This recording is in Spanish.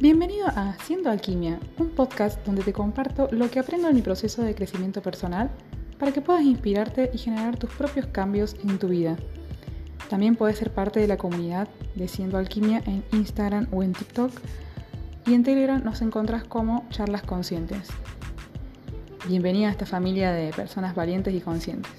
Bienvenido a Haciendo Alquimia, un podcast donde te comparto lo que aprendo en mi proceso de crecimiento personal para que puedas inspirarte y generar tus propios cambios en tu vida. También puedes ser parte de la comunidad de Siendo Alquimia en Instagram o en TikTok y en Telegram nos encontras como Charlas Conscientes. Bienvenida a esta familia de personas valientes y conscientes.